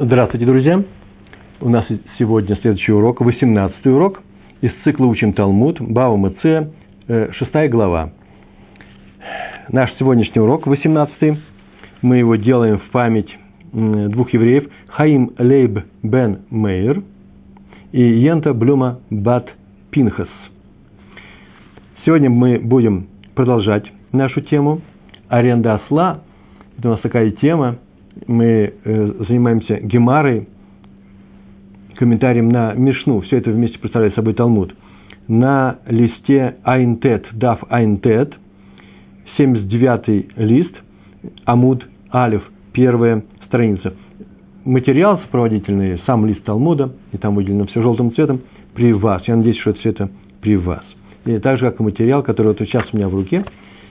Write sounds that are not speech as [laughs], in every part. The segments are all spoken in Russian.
Здравствуйте, друзья! У нас сегодня следующий урок, 18 урок из цикла «Учим Талмуд», Бава Мыце, 6 глава. Наш сегодняшний урок, 18 мы его делаем в память двух евреев, Хаим Лейб бен Мейер и Йента Блюма Бат Пинхас. Сегодня мы будем продолжать нашу тему аренда осла. Это у нас такая тема – мы э, занимаемся гемарой, комментарием на Мишну, все это вместе представляет собой Талмуд, на листе Айнтет, Дав Айнтет, 79 лист, Амуд Алиф, первая страница. Материал сопроводительный, сам лист Талмуда, и там выделено все желтым цветом, при вас. Я надеюсь, что это все это при вас. И так же, как и материал, который вот сейчас у меня в руке,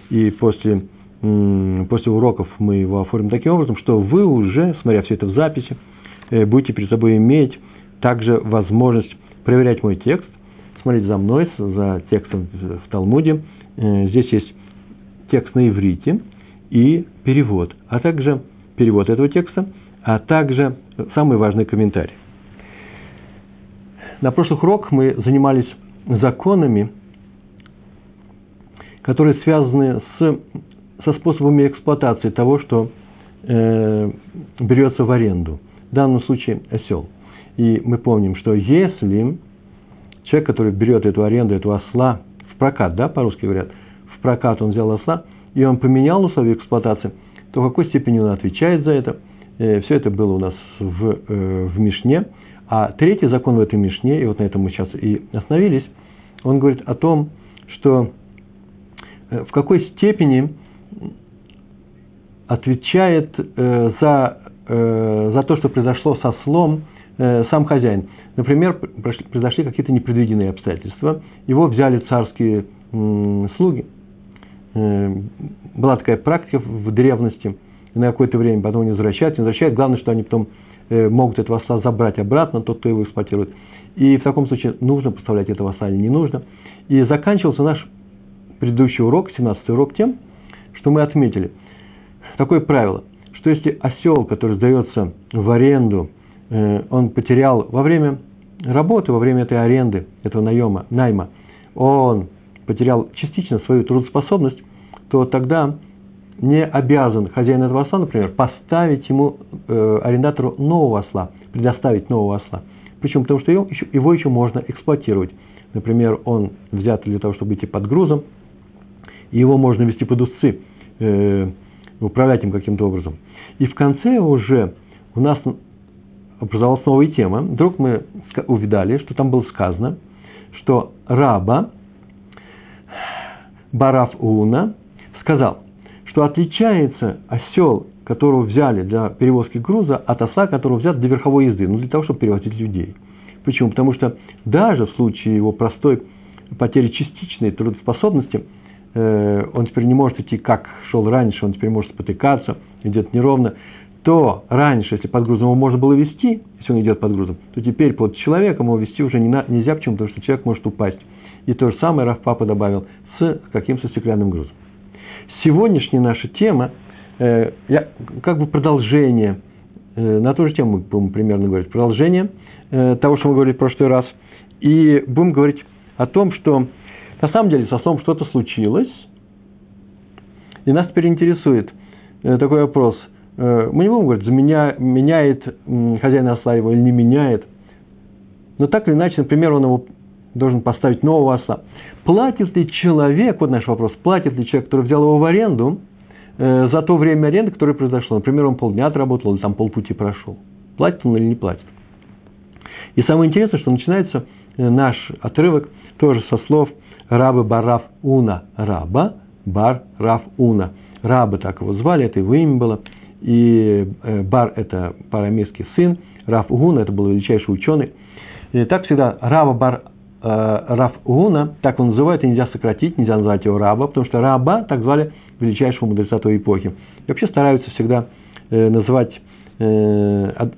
и после после уроков мы его оформим таким образом, что вы уже, смотря все это в записи, э, будете перед собой иметь также возможность проверять мой текст, смотреть за мной, за текстом в Талмуде. Э, здесь есть текст на иврите и перевод, а также перевод этого текста, а также самый важный комментарий. На прошлых уроках мы занимались законами, которые связаны с со способами эксплуатации того, что э, берется в аренду. В данном случае осел. И мы помним, что если человек, который берет эту аренду, эту осла в прокат, да, по-русски говорят, в прокат он взял осла, и он поменял условия эксплуатации, то в какой степени он отвечает за это? Э, все это было у нас в, э, в Мишне. А третий закон в этой Мишне, и вот на этом мы сейчас и остановились, он говорит о том, что э, в какой степени отвечает э, за, э, за то, что произошло со слом э, сам хозяин. Например, произошли какие-то непредвиденные обстоятельства, его взяли царские э, слуги. Э, была такая практика в древности, на какое-то время потом не возвращают, не возвращают. Главное, что они потом э, могут этого осла забрать обратно, тот, кто его эксплуатирует. И в таком случае нужно поставлять этого осла или не нужно. И заканчивался наш предыдущий урок, 17 урок, тем, что мы отметили. Такое правило, что если осел, который сдается в аренду, э, он потерял во время работы, во время этой аренды, этого наема, найма, он потерял частично свою трудоспособность, то тогда не обязан хозяин этого осла, например, поставить ему, э, арендатору, нового осла, предоставить нового осла. Почему? Потому что его еще, его еще можно эксплуатировать. Например, он взят для того, чтобы идти под грузом, и его можно вести под узцы э, управлять им каким-то образом. И в конце уже у нас образовалась новая тема. Вдруг мы увидали, что там было сказано, что раба Бараф Уна сказал, что отличается осел, которого взяли для перевозки груза, от осла, которого взят для верховой езды, ну, для того, чтобы перевозить людей. Почему? Потому что даже в случае его простой потери частичной трудоспособности – он теперь не может идти, как шел раньше, он теперь может спотыкаться, идет неровно, то раньше, если под грузом его можно было вести, если он идет под грузом, то теперь под человеком его вести уже не на, нельзя, почему? Потому что человек может упасть. И то же самое Раф Папа добавил с каким-то стеклянным грузом. Сегодняшняя наша тема, э, я, как бы продолжение, э, на ту же тему мы будем примерно говорить, продолжение э, того, что мы говорили в прошлый раз, и будем говорить о том, что на самом деле с ослом что-то случилось, и нас теперь интересует э, такой вопрос. Э, мы не будем говорить, заменя, меняет хозяин осла его или не меняет. Но так или иначе, например, он его должен поставить нового осла. Платит ли человек, вот наш вопрос, платит ли человек, который взял его в аренду, э, за то время аренды, которое произошло. Например, он полдня отработал или там полпути прошел. Платит он или не платит. И самое интересное, что начинается наш отрывок тоже со слов – Раба Барав Уна Раба, Бар Рав Уна. Раба так его звали, это его имя было. И э, Бар – это парамейский сын, Рав Уна – это был величайший ученый. И так всегда Раба Бар э, Рав Уна, так он называют, и нельзя сократить, нельзя назвать его Раба, потому что Раба так звали величайшего мудреца той эпохи. И вообще стараются всегда э, называть э,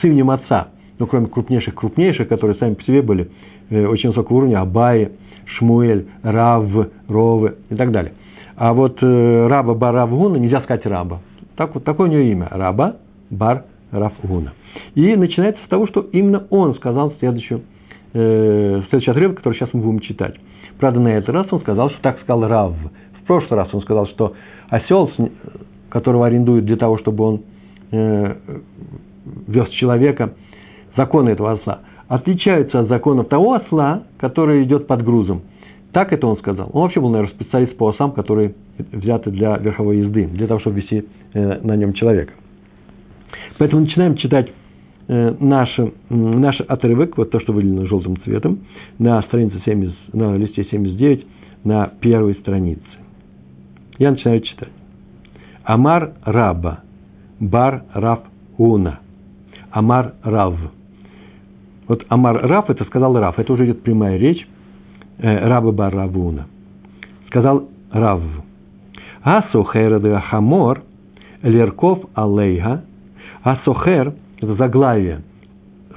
с именем отца, ну, кроме крупнейших, крупнейших, которые сами по себе были э, очень высокого уровня, Абаи, Шмуэль, Рав, Ровы и так далее. А вот э, раба Бар Равгуна нельзя сказать раба. Так, вот такое у него имя. Раба Бар Равгуна. И начинается с того, что именно он сказал следующую, э, следующий отрывок, который сейчас мы будем читать. Правда, на этот раз он сказал, что так сказал Рав. В прошлый раз он сказал, что осел, которого арендуют для того, чтобы он э, вез человека, законы этого осла, отличаются от законов того осла, который идет под грузом. Так это он сказал. Он вообще был, наверное, специалист по осам, которые взяты для верховой езды, для того, чтобы вести э, на нем человека. Поэтому начинаем читать э, наш, наш отрывок, вот то, что выделено желтым цветом, на странице 70, на листе 79, на первой странице. Я начинаю читать. אמר רבה, בר רב הונא. אמר רב. Вот אמר רב, это сказал Рав, это уже идет прямая речь э, Раба Бар Рав Уна. Сказал Рав. השוכר את החמור, לרכוב עליה, השוכר, это заглавие,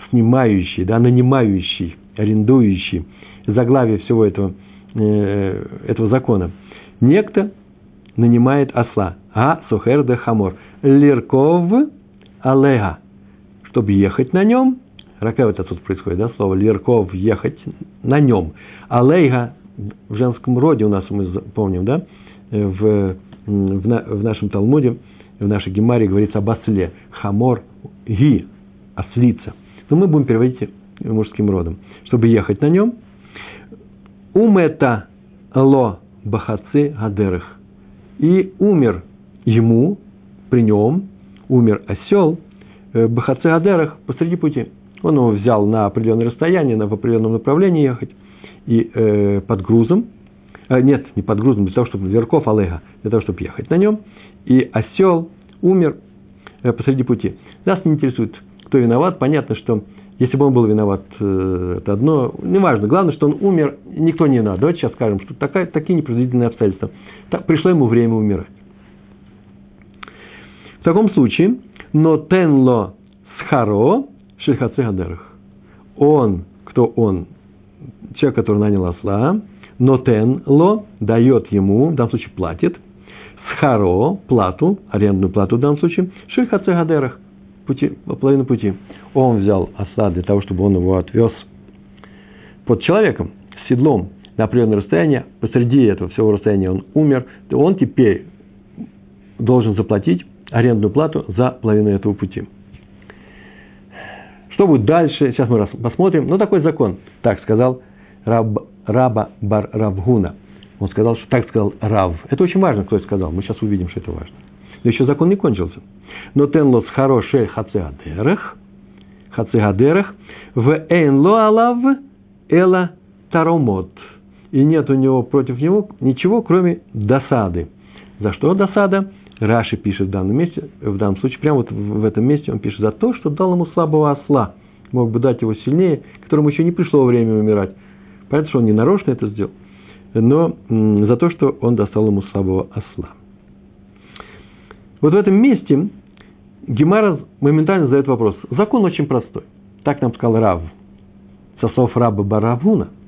снимающий, да, нанимающий, арендующий, заглавие всего этого, э, этого закона. Некто нанимает осла. את החמור. לרכוב עליה. Чтобы ехать на нем. Рака это тут происходит, да, слово לרכוב, ехать на нем. עליה в женском роде у нас, мы помним, да, в, в, в нашем Талмуде, в нашей Гемаре говорится об осле. Хамор ги, ослица. Но мы будем переводить мужским родом. Чтобы ехать на нем. Умета ло бахацы гадерах и умер ему, при нем, умер осел, э, Бахаце Адерах посреди пути. Он его взял на определенное расстояние, на, в определенном направлении ехать, и э, под грузом, э, нет, не под грузом, для того, чтобы верхов Алега, для того, чтобы ехать на нем, и осел умер э, посреди пути. Нас не интересует, кто виноват. Понятно, что если бы он был виноват, э, это одно, неважно. Главное, что он умер, никто не виноват. Давайте сейчас скажем, что такая, такие непредвиденные обстоятельства. Так, пришло ему время умирать. В таком случае, но тенло схаро шельхаце. Он, кто он, человек, который нанял осла, но тенло дает ему, в данном случае платит, схаро, плату, арендную плату в данном случае, шельхаце пути, половину пути. Он взял осла для того, чтобы он его отвез под человеком, с седлом, на определенное расстояние, посреди этого всего расстояния он умер, то он теперь должен заплатить арендную плату за половину этого пути. Что будет дальше, сейчас мы посмотрим. Но такой закон. Так сказал Раб, Раба Бар Равгуна. Он сказал, что так сказал Рав. Это очень важно, кто это сказал. Мы сейчас увидим, что это важно. Но еще закон не кончился. Но тенлос хороший хацеадерах, хацеадерах, в эйнло алав эла таромот – и нет у него против него ничего, кроме досады. За что досада? Раши пишет в данном месте, в данном случае, прямо вот в этом месте он пишет за то, что дал ему слабого осла. Мог бы дать его сильнее, которому еще не пришло время умирать. Понятно, что он не нарочно это сделал, но за то, что он достал ему слабого осла. Вот в этом месте Гемара моментально задает вопрос. Закон очень простой. Так нам сказал Рав. Сосов раба Баравуна –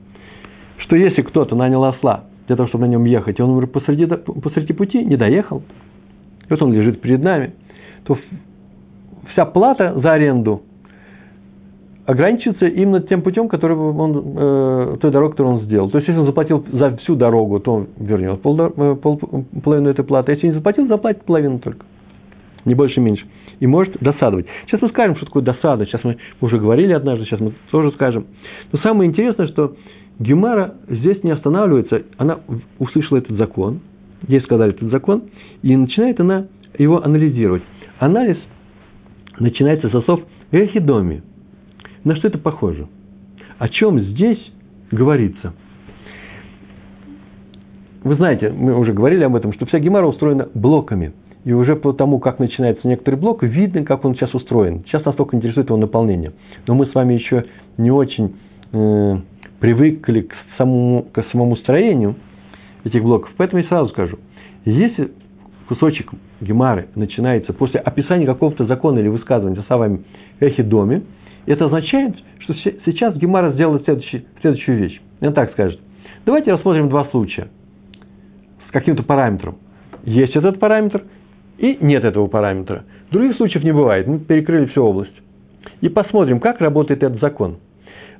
что если кто-то нанял осла для того, чтобы на нем ехать, и он умер посреди, посреди пути, не доехал, вот он лежит перед нами, то вся плата за аренду ограничивается именно тем путем, который он, э, той дорогой, которую он сделал. То есть, если он заплатил за всю дорогу, то он вернет пол, э, пол, половину этой платы. Если не заплатил, заплатит половину только. Не больше, меньше. И может досадовать. Сейчас мы скажем, что такое досада. Сейчас мы уже говорили однажды, сейчас мы тоже скажем. Но самое интересное, что Гемара здесь не останавливается, она услышала этот закон, ей сказали этот закон, и начинает она его анализировать. Анализ начинается со слов «эхидоми». На что это похоже? О чем здесь говорится? Вы знаете, мы уже говорили об этом, что вся гемара устроена блоками. И уже по тому, как начинается некоторый блок, видно, как он сейчас устроен. Сейчас нас только интересует его наполнение. Но мы с вами еще не очень э, привыкли к самому, к самому строению этих блоков. Поэтому я сразу скажу, если кусочек гемары начинается после описания какого-то закона или высказывания словами эхи доме, это означает, что сейчас гемара сделает следующую вещь. Он так скажет. Давайте рассмотрим два случая с каким-то параметром. Есть этот параметр и нет этого параметра. Других случаев не бывает. Мы перекрыли всю область. и посмотрим, как работает этот закон.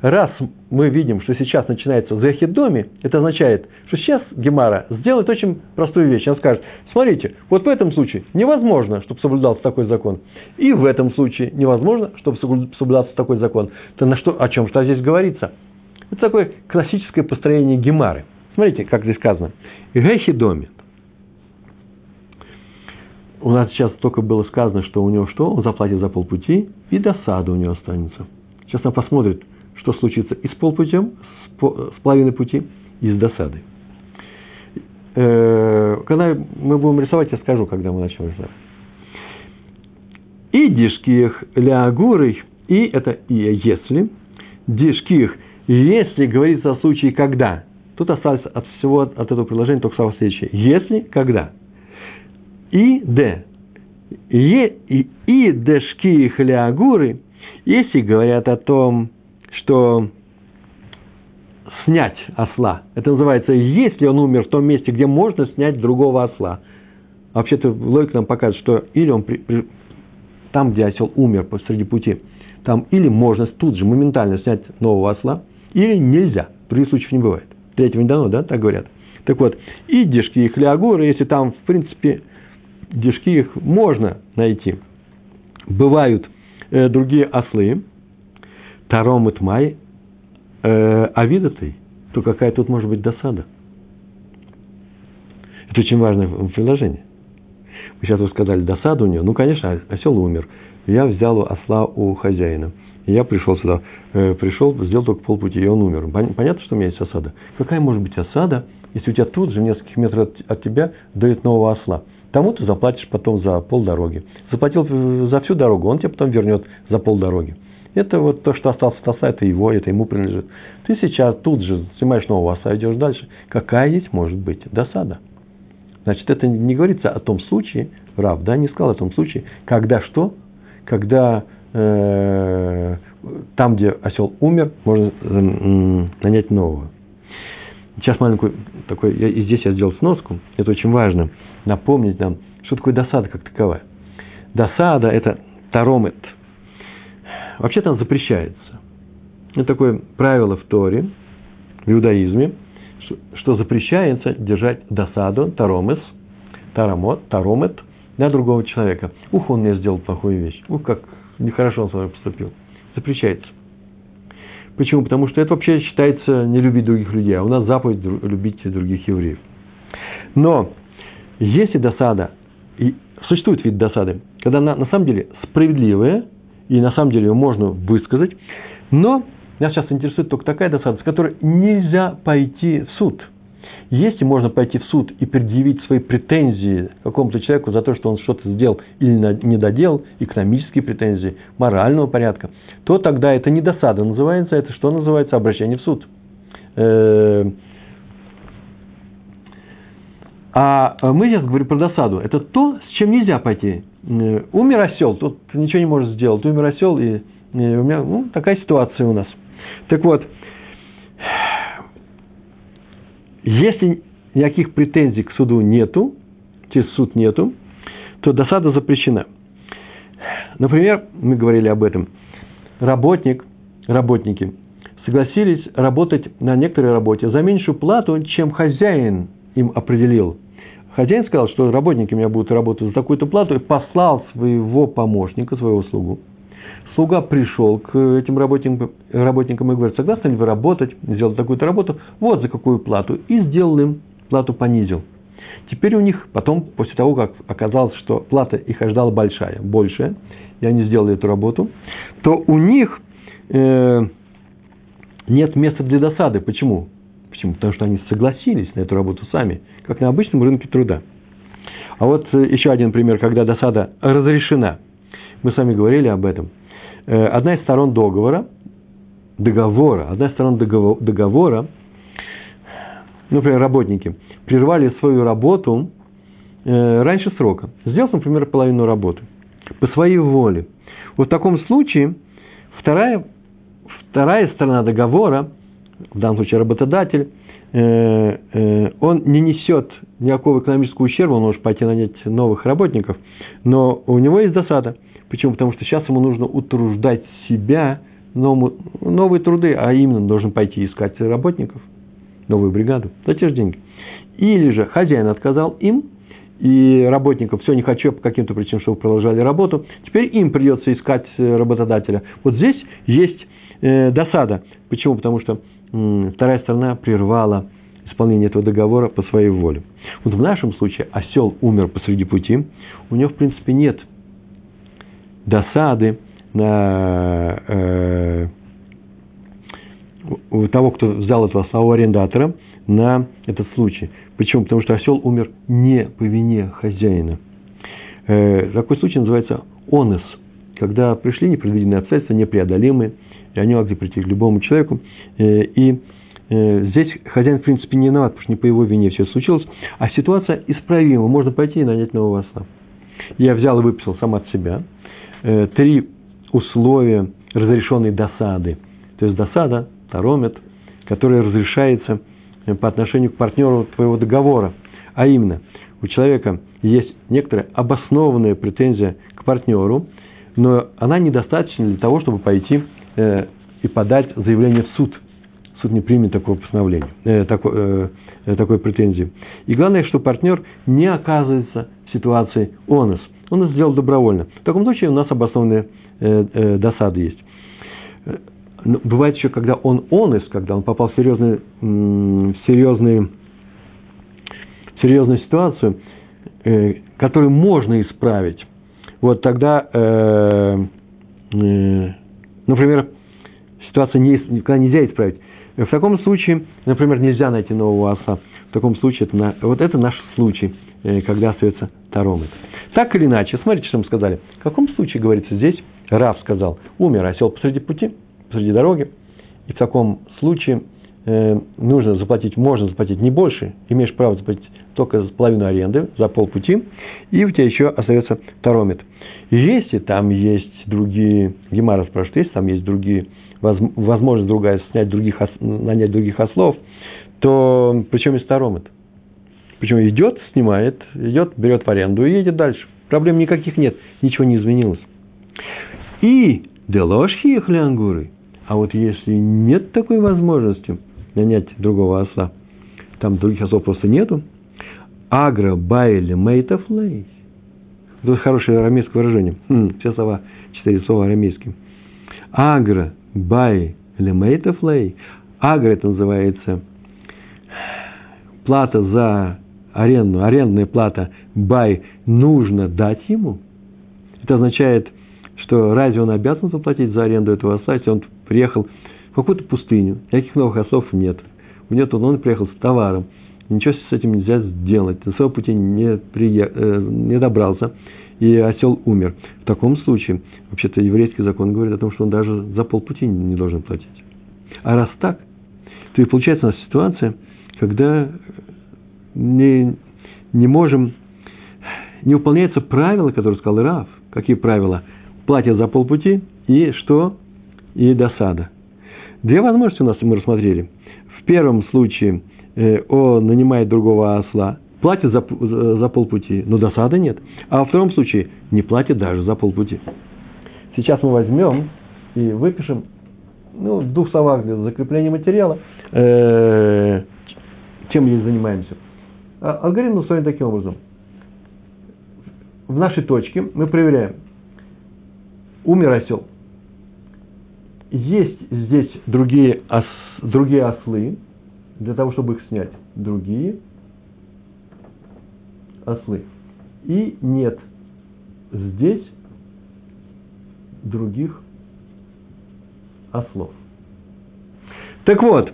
Раз мы видим, что сейчас начинается захидоми, это означает, что сейчас Гемара сделает очень простую вещь. Он скажет, смотрите, вот в этом случае невозможно, чтобы соблюдался такой закон. И в этом случае невозможно, чтобы соблюдался такой закон. То на что, о чем что здесь говорится? Это такое классическое построение Гемары. Смотрите, как здесь сказано. Гехидоми. У нас сейчас только было сказано, что у него что? Он заплатит за полпути, и досада у него останется. Сейчас она посмотрит, что случится и с полпутем, с половиной пути, и с досадой. Э, когда мы будем рисовать, я скажу, когда мы начнем рисовать. И дишких лягурой, и это и если, дишких, если говорится о случае когда, тут осталось от всего, от этого предложения только слова следующее. Если, когда. И д. И, и, и дешких лягуры, если говорят о том, что снять осла. Это называется, если он умер в том месте, где можно снять другого осла. Вообще-то логика нам показывает, что или он при, при, там, где осел умер посреди пути, там или можно тут же моментально снять нового осла, или нельзя. Других случаев не бывает. Третьего не дано, да, так говорят. Так вот, и дешки их леагоры, если там, в принципе, дешки их можно найти. Бывают э, другие ослы, Таром и Тмай, э, Авидатой, то какая тут может быть досада? Это очень важное предложение. Вы сейчас уже сказали, досада у нее. Ну, конечно, осел умер. Я взял осла у хозяина. Я пришел сюда, э, пришел, сделал только полпути, и он умер. Понятно, что у меня есть осада? Какая может быть осада, если у тебя тут же, в нескольких метрах от, от тебя, дают нового осла? Тому ты заплатишь потом за полдороги. Заплатил за всю дорогу, он тебе потом вернет за полдороги. Это вот то, что остался от оса, это его, это ему принадлежит. Ты сейчас тут же снимаешь нового оса, идешь дальше. Какая здесь может быть досада? Значит, это не говорится о том случае, Рав, да, не сказал о том случае, когда что? Когда э, там, где осел умер, можно э, нанять нового. Сейчас маленькую такой, я, и здесь я сделал сноску, это очень важно, напомнить нам, что такое досада как таковая. Досада – это таромет – Вообще там запрещается. Это такое правило в Торе, в иудаизме, что запрещается держать досаду, таромес, тарамот, таромет на другого человека. Ух, он мне сделал плохую вещь. Ух, как нехорошо он с вами поступил. Запрещается. Почему? Потому что это вообще считается не любить других людей, а у нас заповедь любить других евреев. Но если досада, и существует вид досады, когда она на самом деле справедливая, и на самом деле ее можно высказать, но меня сейчас интересует только такая досада, с которой нельзя пойти в суд. Если можно пойти в суд и предъявить свои претензии какому-то человеку за то, что он что-то сделал или не доделал, экономические претензии, морального порядка, то тогда это не досада называется, это что называется обращение в суд. Э, а мы сейчас говорим про досаду. Это то, с чем нельзя пойти Э, умер осел, тут ничего не может сделать. Умер осел, и, и у меня ну, такая ситуация у нас. Так вот, если никаких претензий к суду нету, через суд нету, то досада запрещена. Например, мы говорили об этом, работник, работники согласились работать на некоторой работе за меньшую плату, чем хозяин им определил – Хозяин сказал, что работники у меня будут работать за такую-то плату, и послал своего помощника, своего слугу. Слуга пришел к этим работникам, работникам и говорит, согласны ли вы работать, сделать такую-то работу, вот за какую плату. И сделал им, плату понизил. Теперь у них, потом, после того, как оказалось, что плата их ожидала большая, большая, и они сделали эту работу, то у них э, нет места для досады. Почему? Почему? Потому что они согласились на эту работу сами как на обычном рынке труда. А вот э, еще один пример, когда досада разрешена. Мы с вами говорили об этом. Э, одна из сторон договора, договора, одна из сторон договора, например, работники, прервали свою работу э, раньше срока. Сделав, например, половину работы по своей воле. Вот в таком случае вторая, вторая сторона договора, в данном случае работодатель, Э, э, он не несет никакого экономического ущерба, он может пойти нанять новых работников, но у него есть досада. Почему? Потому что сейчас ему нужно утруждать себя, новые, новые труды, а именно должен пойти искать работников, новую бригаду, за те же деньги. Или же хозяин отказал им, и работников, все, не хочу по каким-то причинам, чтобы продолжали работу, теперь им придется искать э, работодателя. Вот здесь есть досада. Почему? Потому что вторая сторона прервала исполнение этого договора по своей воле. Вот в нашем случае осел умер посреди пути, у него, в принципе, нет досады на э, того, кто взял этого самого арендатора, на этот случай. Почему? Потому что осел умер не по вине хозяина. Э, такой случай называется онес, когда пришли непредвиденные обстоятельства, непреодолимые, и они могли прийти к любому человеку. Э, и э, здесь хозяин, в принципе, не виноват, потому что не по его вине все случилось, а ситуация исправима, можно пойти и нанять нового осла. Я взял и выписал сам от себя три условия разрешенной досады. То есть досада, таромет, которая разрешается по отношению к партнеру твоего договора. А именно, у человека есть некоторая обоснованная претензия к партнеру, но она недостаточна для того, чтобы пойти э, и подать заявление в суд. Суд не примет такого постановления, э, такой, э, такой претензии. И главное, что партнер не оказывается в ситуации онос. Он это сделал добровольно. В таком случае у нас обоснованная э, э, досада есть. Ну, бывает еще, когда он онес, когда он попал в серьезную, в серьезную, в серьезную ситуацию, э, которую можно исправить. Вот тогда, э, э, например, ситуация не, когда нельзя исправить. В таком случае, например, нельзя найти нового оса. В таком случае, это, вот это наш случай, э, когда остается таромет. Так или иначе, смотрите, что мы сказали. В каком случае, говорится здесь, Рав сказал, умер осел посреди пути – посреди дороги, и в таком случае э, нужно заплатить, можно заплатить не больше, имеешь право заплатить только половину аренды за полпути, и у тебя еще остается таромет. Если там есть другие, Гемара спрашивает, если там есть другие, возможность другая снять других, нанять других ослов, то причем есть таромет? Причем идет, снимает, идет, берет в аренду и едет дальше. Проблем никаких нет, ничего не изменилось. И Делошхи их лянгуры – а вот если нет такой возможности нанять другого осла, там других ослов просто нету, агро байли мейтов лей. Это хорошее арамейское выражение. Хм, все слова, четыре слова арамейские. Агро бай лемейтов лей. Агро это называется плата за аренду, арендная плата бай нужно дать ему. Это означает, что разве он обязан заплатить за аренду этого осла, если он приехал в какую-то пустыню, никаких новых ослов нет. У него тут он приехал с товаром, ничего с этим нельзя сделать, до своего пути не, прие... Э, не добрался, и осел умер. В таком случае, вообще-то еврейский закон говорит о том, что он даже за полпути не должен платить. А раз так, то и получается у нас ситуация, когда не, не можем, не выполняются правила, которые сказал Раф. Какие правила? Платят за полпути и что? и досада. Две возможности у нас мы рассмотрели. В первом случае он нанимает другого осла, платит за, за, полпути, но досады нет. А во втором случае не платит даже за полпути. Сейчас мы возьмем и выпишем, ну, в двух словах для закрепления материала, э, чем здесь занимаемся. А, алгоритм устроен таким образом. В нашей точке мы проверяем, умер осел, есть здесь другие, ос, другие ослы, для того, чтобы их снять. Другие ослы. И нет здесь других ослов. Так вот,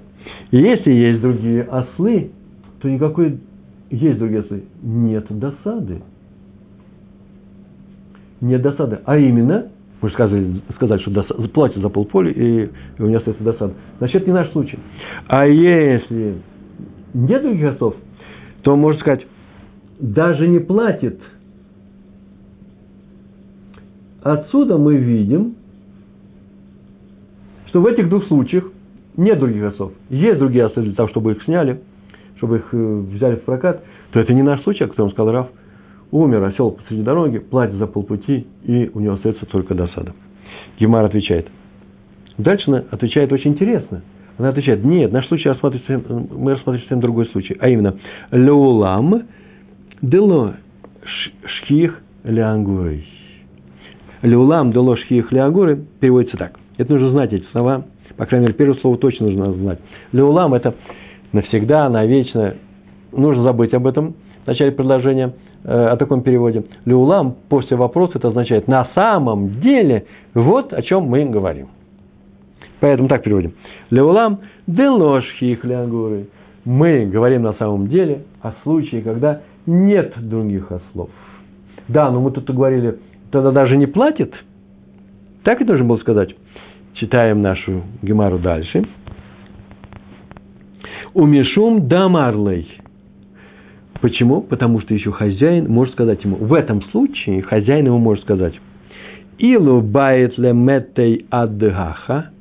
если есть другие ослы, то никакой есть другие ослы. Нет досады. Нет досады. А именно, мы же сказали, сказали, что досад, платят за полполя, и у меня остается досада. Значит, это не наш случай. А если нет других отцов, то можно сказать, даже не платит. Отсюда мы видим, что в этих двух случаях нет других отцов. Есть другие отцы для того, чтобы их сняли, чтобы их э, взяли в прокат, то это не наш случай, о котором сказал Раф. Умер осел посреди дороги, платит за полпути, и у него остается только досада. Гемар отвечает. Дальше она отвечает очень интересно. Она отвечает, нет, наш случай рассматривается, мы рассматриваем совсем другой случай, а именно, леулам дело шхих леангурой. Леулам дело шхих леангуры переводится так. Это нужно знать эти слова, по крайней мере, первое слово точно нужно знать. Леулам – это навсегда, навечно. Нужно забыть об этом в начале предложения э, о таком переводе. Леулам после вопроса это означает на самом деле вот о чем мы говорим. Поэтому так переводим. Леулам делошхих лягуры. Мы говорим на самом деле о случае, когда нет других ослов. Да, но мы тут говорили, тогда даже не платит. Так и должен был сказать. Читаем нашу Гемару дальше. Умешум дамарлей. Почему? Потому что еще хозяин может сказать ему, в этом случае хозяин ему может сказать, Илу бает леметей адгаха,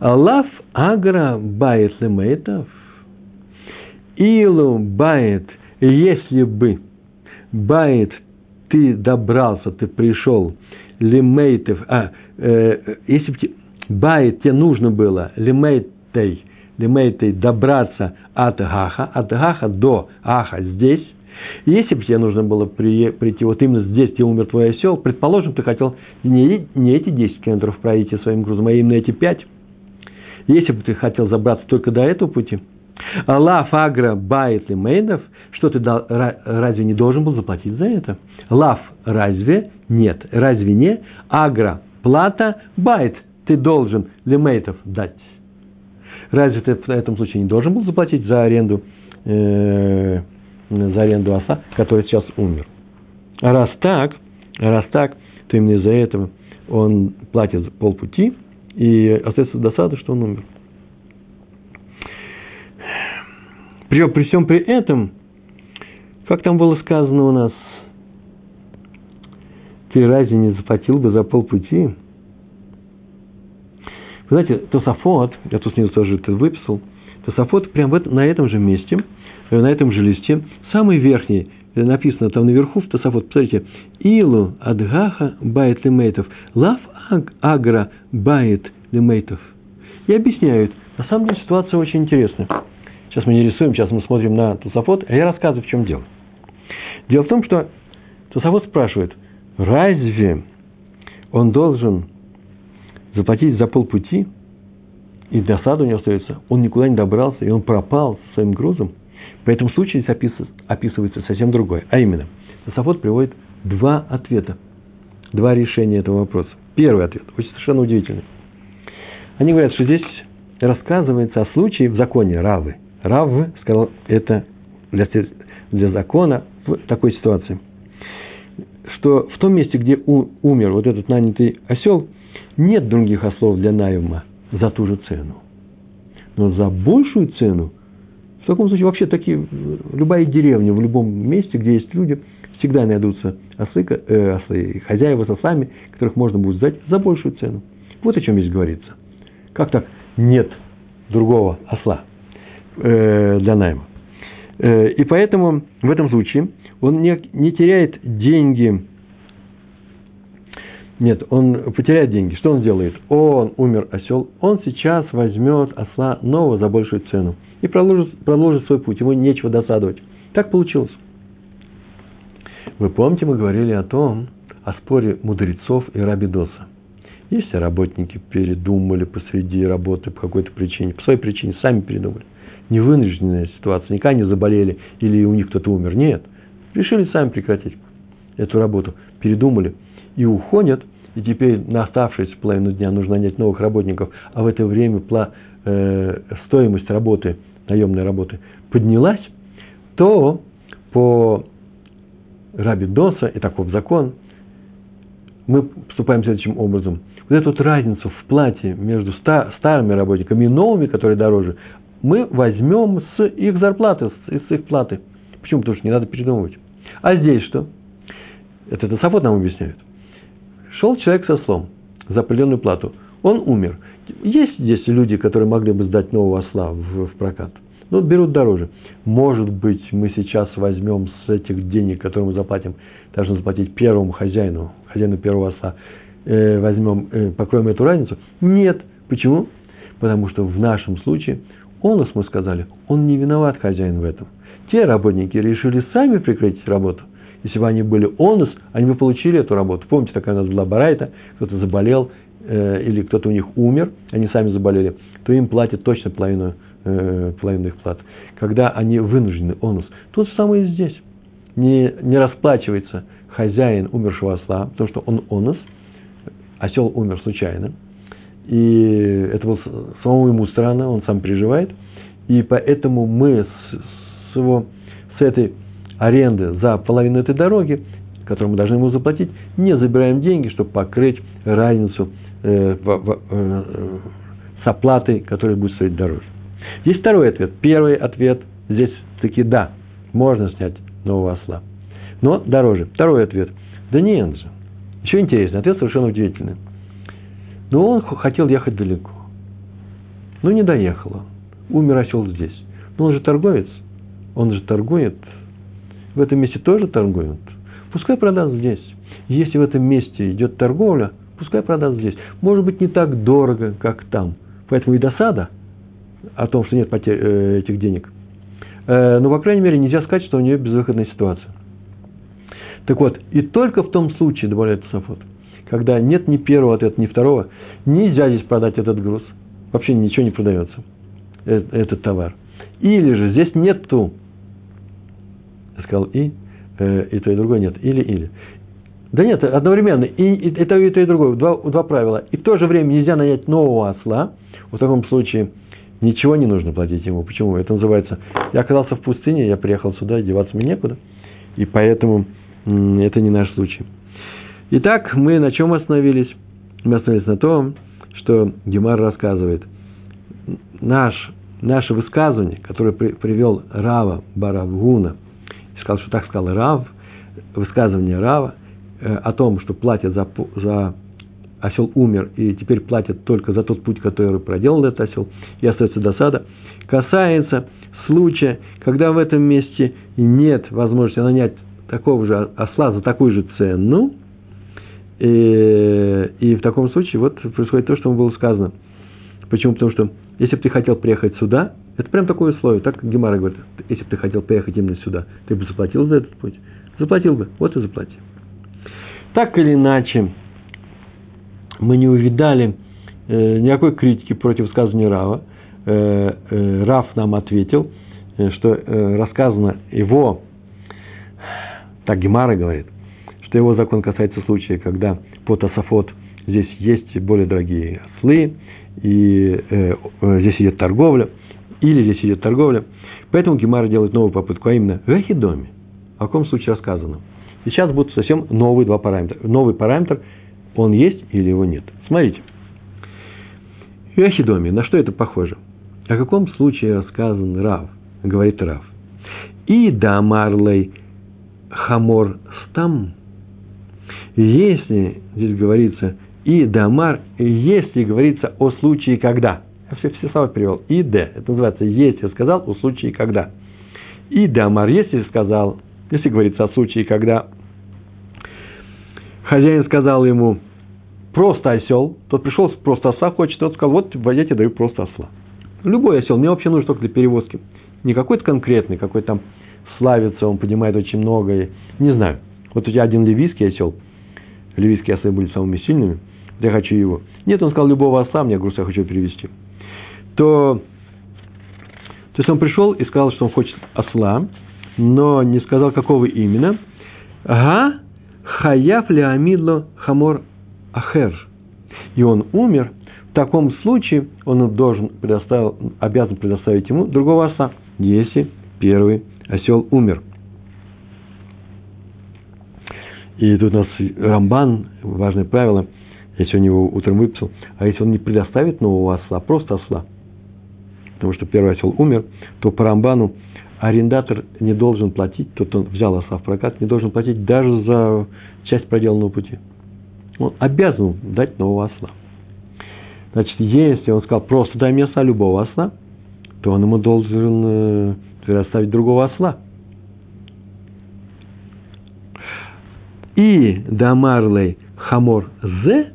лав агра бает лемейтов, Илу бает, если бы бает, ты добрался, ты пришел, лемейтов, а, э, если бы бает тебе нужно было, лемейтей, лемейтой добраться от Гаха, от Гаха до Аха здесь, если бы тебе нужно было при, прийти вот именно здесь, где умер твой осел, предположим, ты хотел не, не эти 10 километров пройти своим грузом, а именно эти 5. Если бы ты хотел забраться только до этого пути, לאו אגרא בעית למיתב, что ты дал, разве не должен был заплатить за это? לאו разве? Нет. Разве не? אגרא плата בעית ты должен למיתב дать. Разве ты в этом случае не должен был заплатить за аренду, э, за аренду осла, который сейчас умер? А раз так, раз так, то именно из-за этого он платит полпути, и остается досада, что он умер. При, при всем при этом, как там было сказано у нас, ты разве не заплатил бы за полпути? Вы знаете, Тософот, я тут снизу тоже это выписал, Тософот прямо в на этом же месте, э, на этом же листе, самый верхний, э, написано там наверху в Тософот, посмотрите, Илу адгаха бает лимейтов, лав агра бает лимейтов. И объясняют, на самом деле ситуация очень интересная. Сейчас мы не рисуем, сейчас мы смотрим на Тософот, а я рассказываю, в чем дело. Дело в том, что Тософот спрашивает, разве он должен заплатить за полпути, и досада у него остается, он никуда не добрался, и он пропал со своим грузом. По этому случаю здесь описывается совсем другое. А именно, Тософот приводит два ответа, два решения этого вопроса. Первый ответ, очень совершенно удивительный. Они говорят, что здесь рассказывается о случае в законе Равы. Рав сказал это для, для закона в такой ситуации. Что в том месте, где умер вот этот нанятый осел, нет других ослов для найма за ту же цену. Но за большую цену, в таком случае вообще такие, любая деревня, в любом месте, где есть люди, всегда найдутся ослы, э, ослы хозяева с ослами, которых можно будет сдать за большую цену. Вот о чем здесь говорится. Как так? Нет другого осла э, для найма. Э, и поэтому в этом случае он не, не теряет деньги нет, он потеряет деньги. Что он сделает? Он умер осел, он сейчас возьмет осла нового за большую цену и продолжит, продолжит свой путь. Ему нечего досадовать. Так получилось. Вы помните, мы говорили о том, о споре мудрецов и рабидоса. Если работники передумали посреди работы по какой-то причине, по своей причине, сами передумали. Не вынужденная ситуация, никогда не заболели или у них кто-то умер. Нет. Решили сами прекратить эту работу. Передумали – и уходят, и теперь на оставшуюся половину дня нужно нанять новых работников, а в это время пла, э, стоимость работы, наемной работы поднялась, то по Раби Доса и таков закон, мы поступаем следующим образом. Вот эту вот разницу в плате между старыми работниками и новыми, которые дороже, мы возьмем с их зарплаты, с их платы. Почему? Потому что не надо передумывать. А здесь что? Это Тософот нам объясняет. Шел человек со слом за определенную плату. Он умер. Есть здесь люди, которые могли бы сдать нового осла в, в прокат. Ну, берут дороже. Может быть, мы сейчас возьмем с этих денег, которые мы заплатим, должны заплатить первому хозяину, хозяину первого осла, э, возьмем, э, покроем эту разницу? Нет. Почему? Потому что в нашем случае он, мы сказали, он не виноват, хозяин в этом. Те работники решили сами прекратить работу. Если бы они были онус, они бы получили эту работу. Помните, такая у нас была барайта, кто-то заболел, э, или кто-то у них умер, они сами заболели, то им платят точно половину, э, половину их плат. Когда они вынуждены, онус. Тут самое и здесь. Не, не расплачивается хозяин умершего осла, потому что он онус, осел умер случайно, и это было самому ему странно, он сам переживает, и поэтому мы с, с, его, с этой аренды за половину этой дороги, которую мы должны ему заплатить, не забираем деньги, чтобы покрыть разницу э, в, в, э, с оплатой, которая будет стоить дороже. Есть второй ответ. Первый ответ здесь таки да, можно снять нового осла. Но дороже. Второй ответ. Да нет же. Еще интересно. Ответ совершенно удивительный. Но он хотел ехать далеко. Но не доехал он. Умер осел здесь. Но он же торговец. Он же торгует в этом месте тоже торгуют, пускай продаст здесь. Если в этом месте идет торговля, пускай продаст здесь. Может быть, не так дорого, как там. Поэтому и досада о том, что нет потерь, э, этих денег. Э, но, по крайней мере, нельзя сказать, что у нее безвыходная ситуация. Так вот, и только в том случае, добавляет Тософот, когда нет ни первого ответа, ни второго, нельзя здесь продать этот груз. Вообще ничего не продается, э, этот товар. Или же здесь нету сказал и, э, и то, и другое нет. Или, или. Да нет, одновременно. И, и, и то, и то, и другое. Два, два правила. И в то же время нельзя нанять нового осла. В таком случае ничего не нужно платить ему. Почему? Это называется, я оказался в пустыне, я приехал сюда, деваться мне некуда. И поэтому это не наш случай. Итак, мы на чем остановились? Мы остановились на том, что Гемар рассказывает. Наш, наше высказывание, которое при, привел Рава Баравгуна – сказал, что так сказал Рав, высказывание Рава э, о том, что платят за, за осел умер, и теперь платят только за тот путь, который проделал этот осел, и остается досада, касается случая, когда в этом месте нет возможности нанять такого же осла за такую же цену, и, и в таком случае вот происходит то, что было сказано. Почему? Потому что если бы ты хотел приехать сюда, это прям такое условие, так Гемара говорит, если бы ты хотел приехать именно сюда, ты бы заплатил за этот путь? Заплатил бы, вот и заплати. Так или иначе, мы не увидали э, никакой критики против сказания Рава. Э, э, Рав нам ответил, э, что э, рассказано его, так Гемара говорит, что его закон касается случая, когда по Тософот здесь есть более дорогие ослы, и э, э, здесь идет торговля – или здесь идет торговля. Поэтому Гемара делает новую попытку, а именно в Эхидоме. О каком случае рассказано. Сейчас будут совсем новые два параметра. Новый параметр, он есть или его нет. Смотрите. В Эхидоме, на что это похоже? О каком случае рассказан Рав? Говорит Рав. И дамарлей хамор стам. Если здесь говорится и дамар, если говорится о случае когда – я все, все слова перевел. И Д. Это называется если сказал у случае когда. И Д Амар, если сказал, если говорится о случае, когда хозяин сказал ему просто осел, тот пришел просто оса хочет, тот сказал, вот я тебе даю просто осла. Любой осел, мне вообще нужен только для перевозки. Не какой-то конкретный, какой там славится, он понимает очень многое. Не знаю. Вот у тебя один ливийский осел, ливийские ослы были самыми сильными, я хочу его. Нет, он сказал, любого осла мне груз я хочу перевести то, то есть он пришел и сказал, что он хочет осла, но не сказал, какого именно. Ага, хаяф леамидло хамор ахер. И он умер. В таком случае он должен предоставил, обязан предоставить ему другого осла, если первый осел умер. И тут у нас Рамбан, важное правило, если он его утром выписал, а если он не предоставит нового осла, просто осла – потому что первый осел умер, то по Рамбану арендатор не должен платить, тот, кто взял осла в прокат, не должен платить даже за часть проделанного пути. Он обязан дать нового осла. Значит, если он сказал, просто дай мне осла, любого осла, то он ему должен э, оставить другого осла. И Дамарлей Хамор З,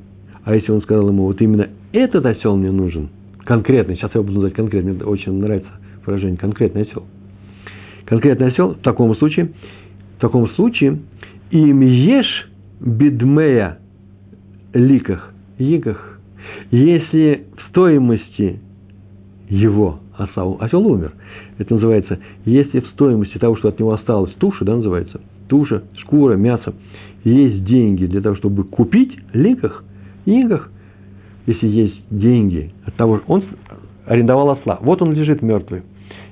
а если он сказал ему, вот именно этот осел мне нужен, конкретный, сейчас я буду называть конкретно, мне очень нравится выражение конкретный осел. Конкретный осел в таком случае, в таком случае, им ешь бедмея ликах, ликах, если в стоимости его осел, осел умер, это называется, если в стоимости того, что от него осталось, туша, да, называется, туша, шкура, мясо, есть деньги для того, чтобы купить ликах, ликах, если есть деньги от того, он арендовал осла, вот он лежит мертвый.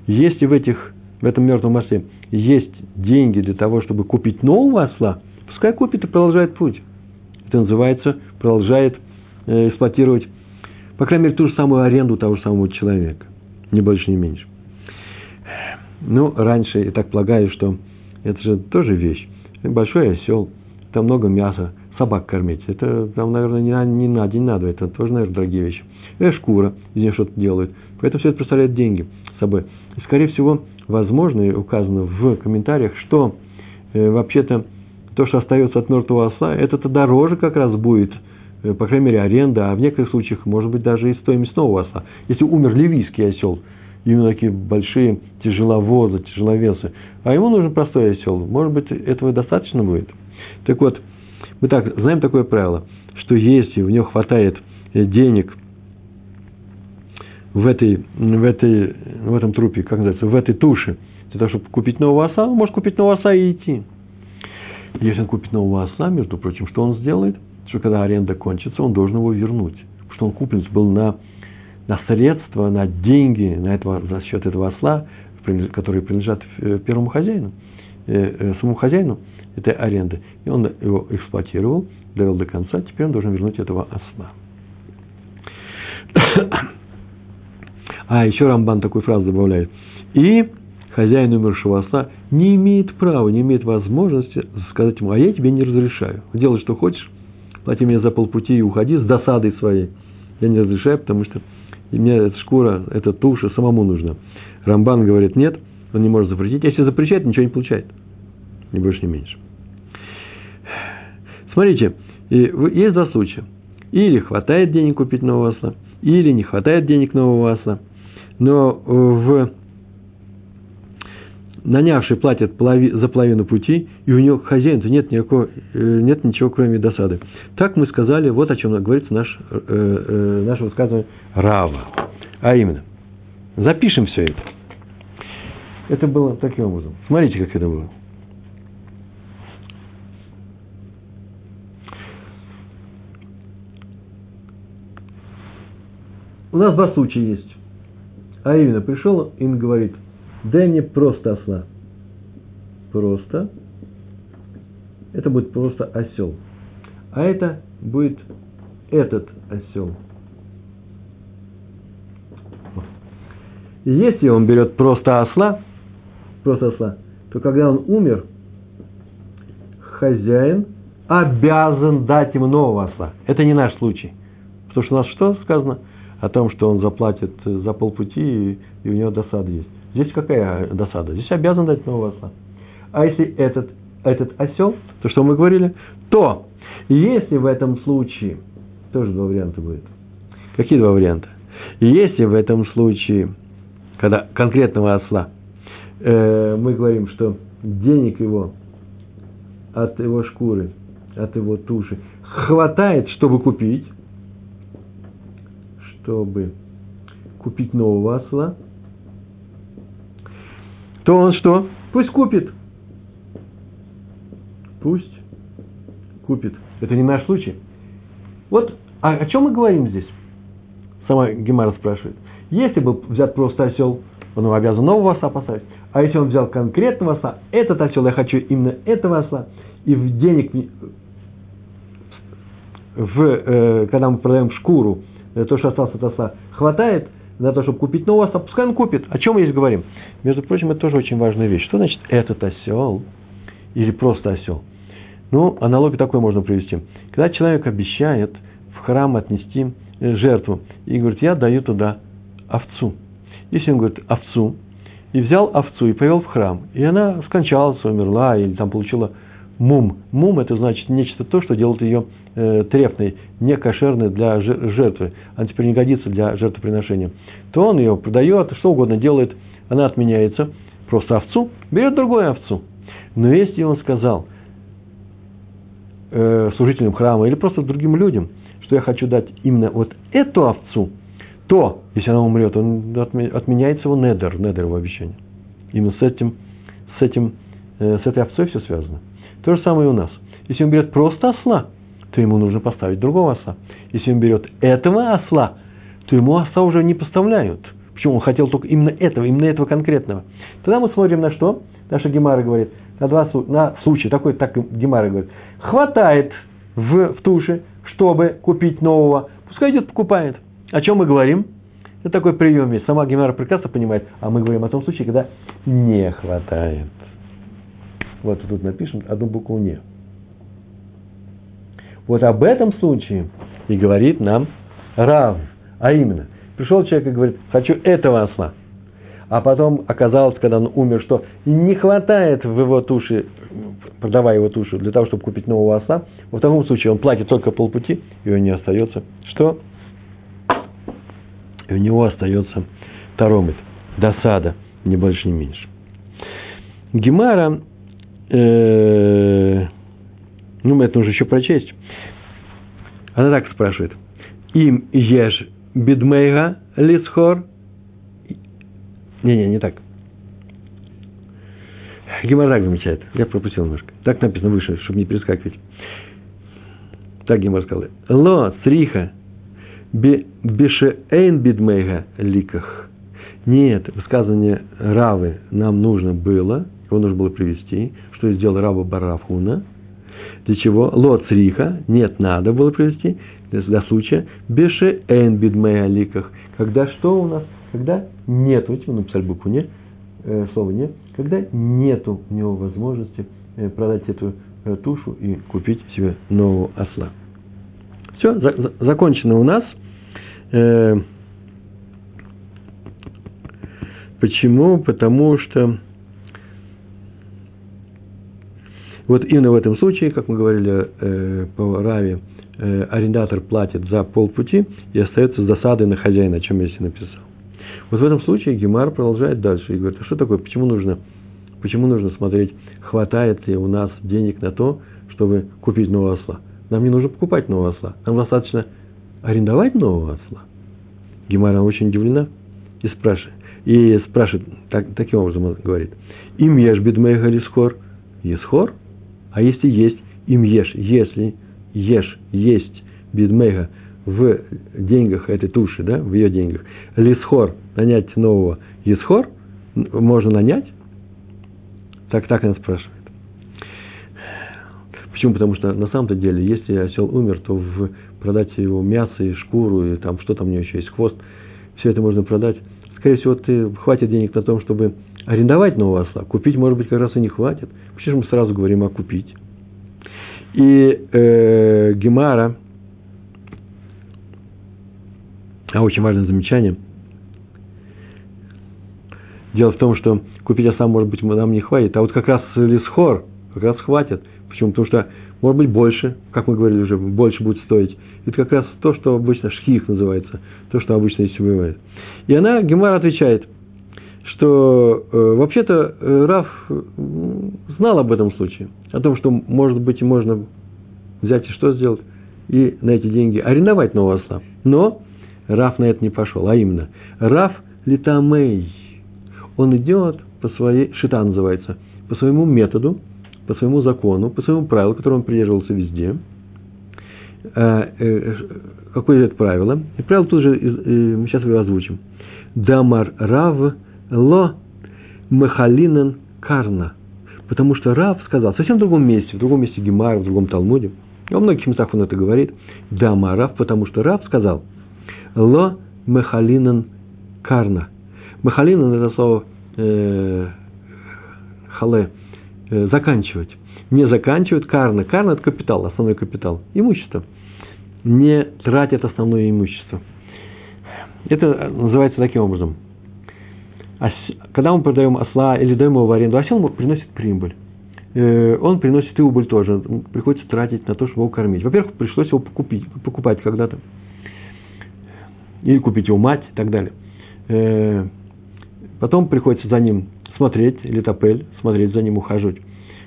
Если в, этих, в этом мертвом осле есть деньги для того, чтобы купить нового осла, пускай купит и продолжает путь. Это называется, продолжает э, эксплуатировать, по крайней мере, ту же самую аренду того же самого человека. Ни больше, ни меньше. Ну, раньше, я так полагаю, что это же тоже вещь. Большой осел, там много мяса, собак кормить. Это там, наверное, не на, не на день, на два. Это тоже, наверное, дорогие вещи. И шкура, из нее что-то делают. Поэтому все это представляет деньги собой. И, скорее всего, возможно, и указано в комментариях, что э, вообще-то то, что остается от мертвого осла, это-то дороже как раз будет, э, по крайней мере, аренда, а в некоторых случаях, может быть, даже и стоимость нового осла. Если умер ливийский осел, именно такие большие тяжеловозы, тяжеловесы, а ему нужен простой осел, может быть, этого достаточно будет. Так вот, мы так знаем такое правило, что если у него хватает э, денег в, этой, в, этой, в этом трупе, как называется, в этой туше, для того, чтобы купить нового оса, он может купить нового оса и идти. Если он купит нового осла, между прочим, что он сделает? Что когда аренда кончится, он должен его вернуть. Потому что он куплен был на, на средства, на деньги, на этого, за счет этого осла, которые принадлежат э, первому хозяину, э, самому хозяину этой аренды. И он его эксплуатировал, довел до конца, теперь он должен вернуть этого осла. [coughs] А, еще Рамбан такую фразу добавляет. И хозяин умершего осла не имеет права, не имеет возможности сказать ему, а я тебе не разрешаю. Делай, что хочешь, плати мне за полпути и уходи с досадой своей. Я не разрешаю, потому что мне эта шкура, эта туша самому нужна. Рамбан говорит, нет, он не может запретить. Если запрещает, ничего не получает. Ни больше, ни меньше. Смотрите, есть два случая. Или хватает денег купить нового осла, или не хватает денег нового осла. Но в нанявший платит полови, за половину пути, и у него хозяин нет, никакого, э, нет ничего, кроме досады. Так мы сказали, вот о чем говорится наш, э, э, наше высказывание Рава. А именно, запишем все это. Это было таким образом. Смотрите, как это было. У нас два случая есть. А именно, пришел и говорит, дай мне просто осла. Просто. Это будет просто осел. А это будет этот осел. Если он берет просто осла, просто осла, то когда он умер, хозяин обязан дать ему нового осла. Это не наш случай. Потому что у нас что сказано? О том, что он заплатит за полпути, и, и у него досада есть. Здесь какая досада? Здесь обязан дать нового осла. А если этот, этот осел, то что мы говорили? То, если в этом случае, тоже два варианта будет. Какие два варианта? Если в этом случае, когда конкретного осла, э, мы говорим, что денег его от его шкуры, от его туши хватает, чтобы купить, чтобы купить нового осла, то он что? Пусть купит. Пусть купит. Это не наш случай. Вот а о чем мы говорим здесь? Сама Гемара спрашивает. Если бы взят просто осел, он его обязан нового осла поставить. А если он взял конкретного осла, этот осел, я хочу именно этого осла, и в денег, в, э, когда мы продаем шкуру, то, что осталось от осла, хватает на то, чтобы купить нового осла, пускай он купит. О чем мы здесь говорим? Между прочим, это тоже очень важная вещь. Что значит этот осел или просто осел? Ну, аналогию такой можно привести. Когда человек обещает в храм отнести э, жертву и говорит, я даю туда овцу. если он говорит овцу, и взял овцу и повел в храм, и она скончалась, умерла, или там получила мум. Мум – это значит нечто то, что делает ее э, трефной, не для жертвы, она теперь не годится для жертвоприношения. То он ее продает, что угодно делает, она отменяется, просто овцу, берет другую овцу. Но если он сказал э, служителям храма или просто другим людям, что я хочу дать именно вот эту овцу, то, если она умрет, он отменяется его недер, недер его обещание. Именно с этим, с этим, э, с этой овцой все связано. То же самое и у нас. Если он берет просто осла, то ему нужно поставить другого осла. Если он берет этого осла, то ему осла уже не поставляют. Почему? Он хотел только именно этого, именно этого конкретного. Тогда мы смотрим на что? Наша Гемара говорит, на два на случая, такой так Гемара говорит, хватает в, в туше, чтобы купить нового, пускай идет покупает. О чем мы говорим? Это такой прием есть. Сама Гемара прекрасно понимает, а мы говорим о том случае, когда не хватает. Вот тут напишем одну букву «не». Вот об этом случае и говорит нам Рав. А именно, пришел человек и говорит, хочу этого осла. А потом оказалось, когда он умер, что не хватает в его туше, продавая его тушу, для того, чтобы купить нового осла. В таком случае он платит только полпути, и у него не остается что? И у него остается таромит, досада, не больше, не меньше. Гемара, э, ну, это нужно еще прочесть. Она так спрашивает. Им ешь бедмейга лисхор. Не-не, не так. Гемора так замечает. Я пропустил немножко. Так написано выше, чтобы не перескакивать. Так Гемор сказал. Ло цриха бешеэйн бидмейга ликах. Нет, высказывание Равы нам нужно было, его нужно было привести, что сделал Раба Барафуна – для чего? Лот цриха, нет, надо было привести, для случая, беше эн бидмей аликах. Когда что у нас? Когда нету, видите, мы написали букву не, э, слово не, когда нету у него возможности э, продать эту э, тушу и купить себе нового осла. Все, за, за, закончено у нас. Э, почему? Потому что Вот именно в этом случае, как мы говорили э, по Раве, э, арендатор платит за полпути и остается с досадой на хозяина, о чем я себе написал. Вот в этом случае Гемар продолжает дальше и говорит, а что такое, почему нужно, почему нужно смотреть, хватает ли у нас денег на то, чтобы купить нового осла. Нам не нужно покупать нового осла, нам достаточно арендовать нового осла. Гемара очень удивлена и спрашивает, и спрашивает, так, таким образом он говорит, им ешь бедмейга лисхор, есхор, а если есть, им ешь, если ешь, есть бидмега в деньгах этой туши, да, в ее деньгах, лисхор, нанять нового исхор, можно нанять? Так, так она спрашивает. Почему? Потому что на самом-то деле, если осел умер, то в, продать его мясо и шкуру, и там что там у него еще есть, хвост, все это можно продать. Скорее всего, ты хватит денег на том, чтобы арендовать нового осла. Купить, может быть, как раз и не хватит. Почему мы сразу говорим о купить? И э, Гемара, а очень важное замечание, дело в том, что купить осла, может быть, нам не хватит, а вот как раз лисхор, как раз хватит. Почему? Потому что, может быть, больше, как мы говорили уже, больше будет стоить. Это как раз то, что обычно шхих называется, то, что обычно здесь бывает. И она, Гемара отвечает – что э, вообще-то э, Раф знал об этом случае, о том, что, может быть, можно взять и что сделать, и на эти деньги арендовать нового осла. Но Раф на это не пошел, а именно, Раф литамей, он идет по своей, шита называется, по своему методу, по своему закону, по своему правилу, которому он придерживался везде. А, э, какое это правило? И правило тут же, мы сейчас его озвучим. Дамар Рав – Ло Махалинен Карна. Потому что Рав сказал, совсем в другом месте, в другом месте Гемара, в другом Талмуде, и во многих местах он это говорит, да, Рав, потому что Рав сказал, Ло Мехалинен Карна. Мехалинен – это слово э, хале, э, заканчивать. Не заканчивают карна. Карна – это капитал, основной капитал, имущество. Не тратят основное имущество. Это называется таким образом – когда мы продаем осла или даем его в аренду, осел приносит прибыль. Э, он приносит и убыль тоже. Приходится тратить на то, чтобы его кормить. Во-первых, пришлось его покупить, покупать когда-то. Или купить его мать и так далее. Э, потом приходится за ним смотреть, или топель, смотреть за ним, ухаживать.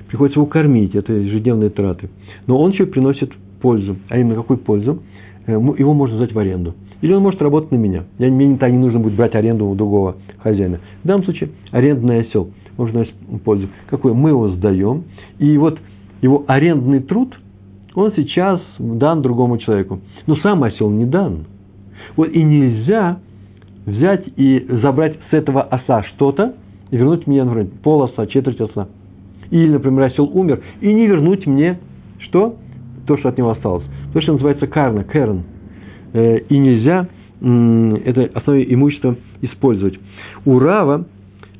Приходится его кормить, это ежедневные траты. Но он еще приносит пользу. А именно какую пользу? Э, его можно сдать в аренду. Или он может работать на меня. Я, мне не, нужно будет брать аренду у другого хозяина. В данном случае арендный осел – может приносить пользу. Какой? Мы его сдаем, и вот его арендный труд, он сейчас дан другому человеку. Но сам осел не дан. Вот и нельзя взять и забрать с этого оса что-то и вернуть мне, например, пол оса, четверть оса. Или, например, осел умер, и не вернуть мне что? То, что от него осталось. То, что называется карна, керн. Э, и нельзя это основное имущество использовать. У Рава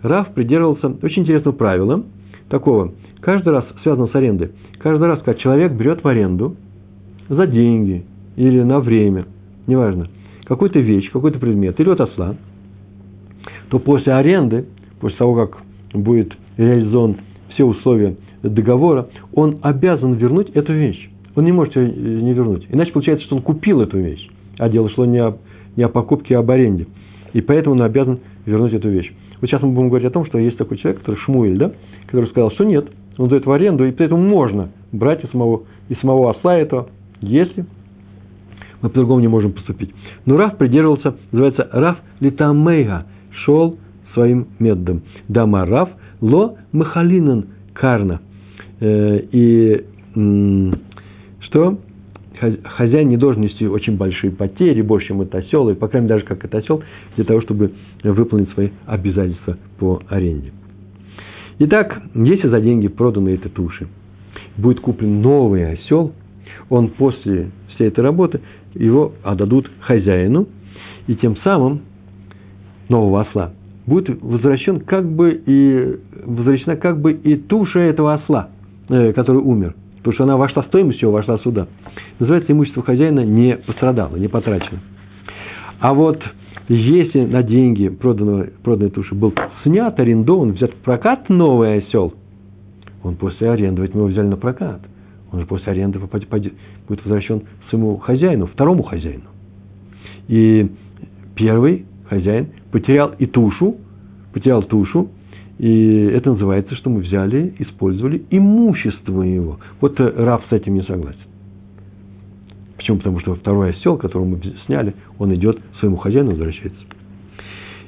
Раф придерживался очень интересного правила, такого, каждый раз, связано с арендой, каждый раз, когда человек берет в аренду за деньги или на время, неважно, какую-то вещь, какой-то предмет, или от осла, то после аренды, после того, как будет реализован все условия договора, он обязан вернуть эту вещь. Он не может ее не вернуть. Иначе получается, что он купил эту вещь, а дело шло не о, не о покупке, а об аренде. И поэтому он обязан вернуть эту вещь. Вот сейчас мы будем говорить о том, что есть такой человек, который Шмуэль, да, который сказал, что нет, он дает в аренду, и поэтому можно брать из самого, из самого осла этого, если мы по-другому не можем поступить. Но Раф придерживался, называется Раф Литамейга, шел своим методом. Дама Раф ло махалинан карна. Э, и что? Хозяин не должен нести очень большие потери, больше, чем это осел, и, по крайней мере, даже как это осел, для того, чтобы выполнить свои обязательства по аренде. Итак, если за деньги проданы эти туши, будет куплен новый осел, он после всей этой работы его отдадут хозяину, и тем самым нового осла будет возвращен как бы и возвращена как бы и туша этого осла, э, который умер, потому что она вошла стоимость его вошла сюда – называется, имущество хозяина не пострадало, не потрачено. А вот если на деньги проданного, проданной туши был снят, арендован, взят в прокат новый осел, он после аренды, ведь мы его взяли на прокат, он же после аренды будет возвращен своему хозяину, второму хозяину. И первый хозяин потерял и тушу, потерял тушу, и это называется, что мы взяли, использовали имущество его. Вот Раф с этим не согласен. Почему? Потому что второй осел, которого мы сняли, он идет своему хозяину, возвращается.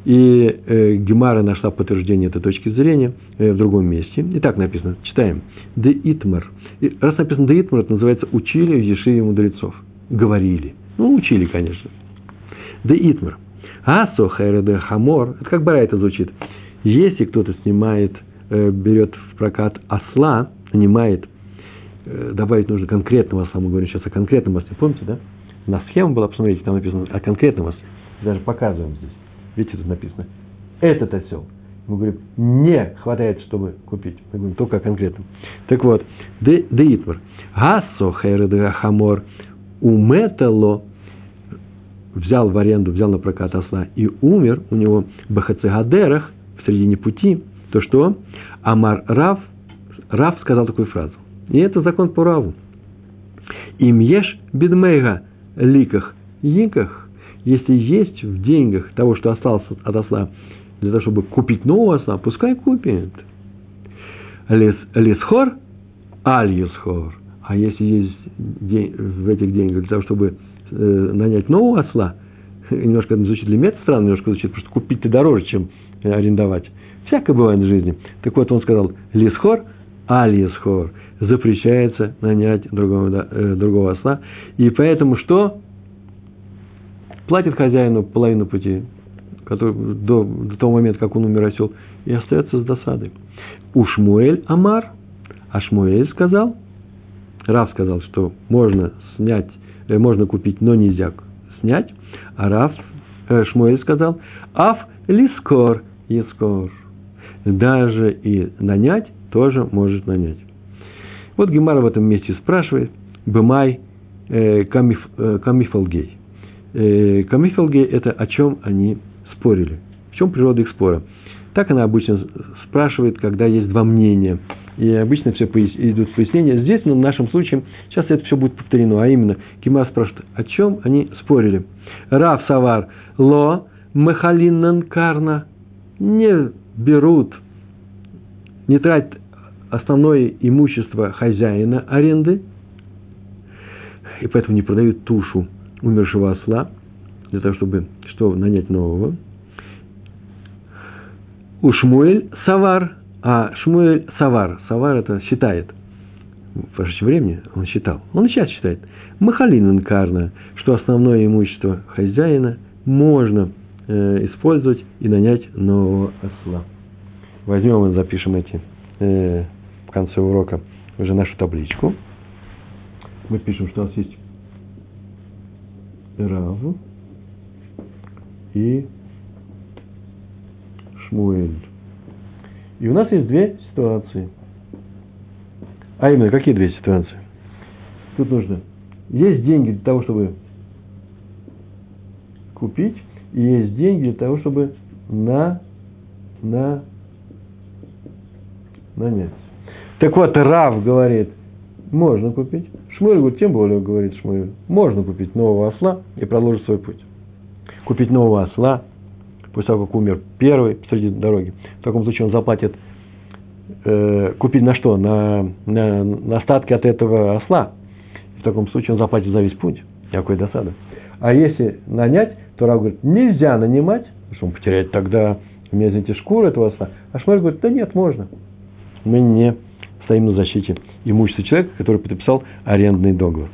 И э, Гемара нашла подтверждение этой точки зрения э, в другом месте. И так написано, читаем. דאיתמר. И раз написано דאיתמר, это называется учили в Ешиве мудрецов. Говорили. Ну, учили, конечно. דאיתמר. השוכר את החמור. Это как бара это звучит. Если кто-то снимает, э, берет в прокат осла, нанимает добавить нужно конкретного осла. Мы говорим сейчас о конкретном осле. Помните, да? На схему была, посмотрите, там написано о конкретном осле. Даже показываем здесь. Видите, тут написано. Этот осел. Мы говорим, не хватает, чтобы купить. Мы говорим только о конкретном. Так вот, דאיתמר. השוכר את החמור ומת לו взял в аренду, взял на прокат осла и умер у него в בחצי הדרך, в середине пути, то что? אמר רב, Рав сказал такую фразу. И это закон по раву. אם יש בדמיה ликах, яках, если есть в деньгах того, что осталось от осла, для того, чтобы купить нового осла, пускай купит. Лес, лесхор, аль есхор. А если есть день, в этих деньгах для того, чтобы э, нанять нового осла, [laughs] немножко звучит для меня странно, немножко звучит, потому что купить-то дороже, чем арендовать. Всякое бывает в жизни. Так вот, он сказал, лесхор, аль есхор запрещается нанять другого, э, другого осла. И поэтому что? Платит хозяину половину пути, который, до, до того момента, как он умер осел, и остается с досадой. У Шмуэль Амар, а Шмуэль сказал, Рав сказал, что можно снять, э, можно купить, но нельзя снять, а Рав, э, Шмуэль сказал, Аф лискор, ескор. Даже и нанять тоже может нанять. Вот Гемара в этом месте спрашивает, Бымай э, камиф, э, Камифалгей. Э, камифалгей – это о чем они спорили. В чем природа их спора? Так она обычно спрашивает, когда есть два мнения. И обычно все идут пояснения. Здесь, ну, в нашем случае, сейчас это все будет повторено. А именно, Кима спрашивает, о чем они спорили. Рав Савар Ло Махалиннан Карна не берут, не тратят основное имущество хозяина аренды, и поэтому не продают тушу умершего осла, для того, чтобы что, нанять нового. У Шмуэль Савар, а Шмуэль Савар, Савар это считает, в ваше времени он считал, он сейчас считает, Махалин инкарна, что основное имущество хозяина можно э, использовать и нанять нового осла. Возьмем и запишем эти э, конце урока уже нашу табличку. Мы пишем, что у нас есть Рав и Шмуэль. И у нас есть две ситуации. А именно, какие две ситуации? Тут нужно. Есть деньги для того, чтобы купить, и есть деньги для того, чтобы на, на, нанять. Так вот, Рав говорит, можно купить. Шмуэль говорит, тем более, говорит Шмуэль, можно купить нового осла и продолжить свой путь. Купить нового осла, после того, как умер первый посреди дороги. В таком случае он заплатит, э, купить на что? На, на, на остатки от этого осла. В таком случае он заплатит за весь путь. Никакой досады. А если нанять, то Рав говорит, нельзя нанимать, потому что он потеряет тогда, у меня, извините, шкуру этого осла. А Шмуэль говорит, да нет, можно. Мы не стоим на защите имущества человека, который подписал арендный договор.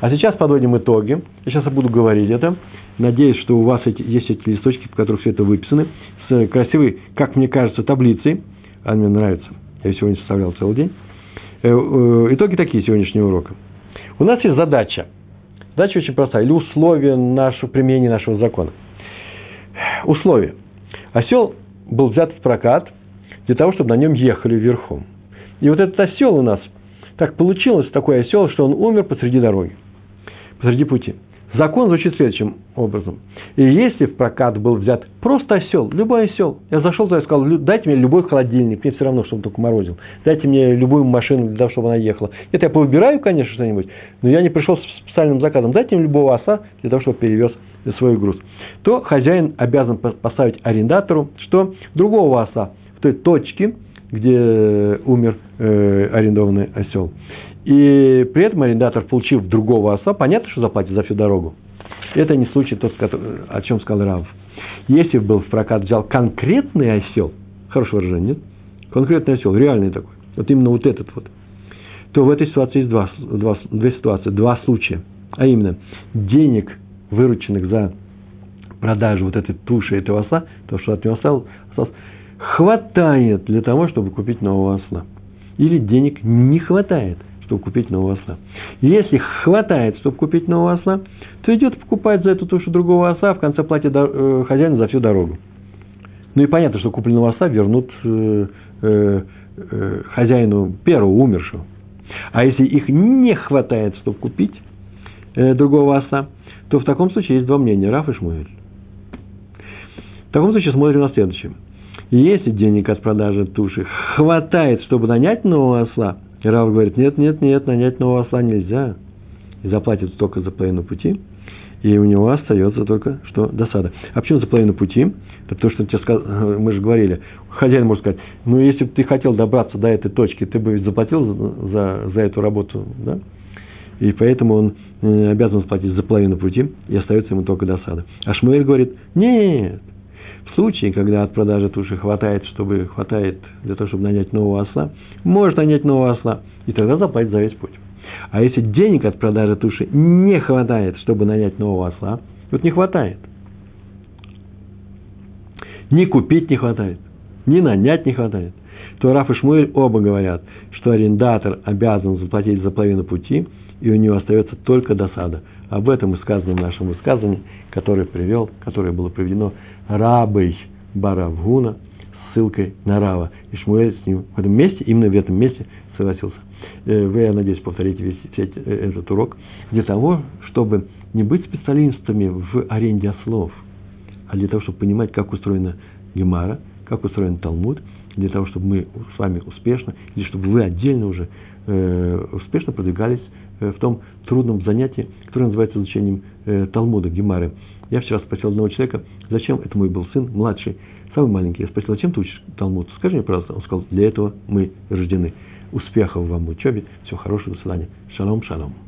А сейчас подводим итоги. Я сейчас буду говорить это. Надеюсь, что у вас эти, есть эти листочки, в которых все это выписаны, с красивой, как мне кажется, таблицей. Она мне нравится. Я ее сегодня составлял целый день. Э, э, итоги такие сегодняшнего урока. У нас есть задача. Задача очень простая. Или условия нашего применения нашего закона. Условия. Осел был взят в прокат для того, чтобы на нем ехали верхом. И вот этот осел у нас, так получилось, такой осел, что он умер посреди дороги, посреди пути. Закон звучит следующим образом. И если в прокат был взят просто осел, любой осел, я зашел туда и сказал, дайте мне любой холодильник, мне все равно, чтобы он только морозил. Дайте мне любую машину для того, чтобы она ехала. Это я повыбираю, конечно, что-нибудь, но я не пришел с специальным заказом. Дайте мне любого оса для того, чтобы перевез свой груз. То хозяин обязан поставить арендатору, что другого оса в той точке, где умер э, арендованный осел. И при этом арендатор, получив другого оса, понятно, что заплатит за всю дорогу. Это не случай тот, о чем сказал Рав. Если был в прокат взял конкретный осел, хорошее выражение, нет? Конкретный осел, реальный такой, вот именно вот этот вот, то в этой ситуации есть два, два, две ситуации, два случая. А именно, денег, вырученных за продажу вот этой туши этого оса, то, что от него осталось, хватает для того, чтобы купить нового осла. Или денег не хватает, чтобы купить нового осла. Если хватает, чтобы купить нового осла, то идет покупать за эту тушу другого оса, а в конце платит э, хозяину за всю дорогу. Ну и понятно, что купленного оса вернут э, э, хозяину первого, умершего. А если их не хватает, чтобы купить другого оса, то в таком случае есть два мнения, Раф и Шмуэль. В таком случае смотрим на следующее – если денег от продажи туши хватает, чтобы нанять нового осла, Рав говорит, нет, нет, нет, нанять нового осла нельзя. И заплатит только за половину пути, и у него остается только что досада. А почему за половину пути? Это то, что тебе сказ... [laughs] мы же говорили. Хозяин может сказать, ну, если бы ты хотел добраться до этой точки, ты бы заплатил за, за эту работу, да? И поэтому он э, обязан заплатить за половину пути, и остается ему только досада. А Шмуэль говорит, нет, случае, когда от продажи туши хватает, чтобы хватает для того, чтобы нанять нового осла, может нанять нового осла, и тогда заплатить за весь путь. А если денег от продажи туши не хватает, чтобы нанять нового осла, вот не хватает. Ни купить не хватает, ни нанять не хватает, то Раф и Шмуэль оба говорят, что арендатор обязан заплатить за половину пути, и у него остается только досада. Об этом и сказано в нашем высказывании, которое привел, которое было приведено рабой Баравгуна, ссылкой на Рава. И Шмуэль с ним в этом месте, именно в этом месте согласился. Э, вы, я надеюсь, повторите весь, весь этот урок для того, чтобы не быть специалистами в аренде слов, а для того, чтобы понимать, как устроена Гемара, как устроен Талмуд, для того, чтобы мы с вами успешно, или чтобы вы отдельно уже э, успешно продвигались э, в том трудном занятии, которое называется изучением э, Талмуда, Гемары. Я вчера спросил одного человека, зачем, это мой был сын, младший, самый маленький, я спросил, зачем ты учишь Талмуд? Скажи мне, пожалуйста. Он сказал, для этого мы рождены. Успехов вам в учебе, всего хорошего, до свидания. Шалом, шалом.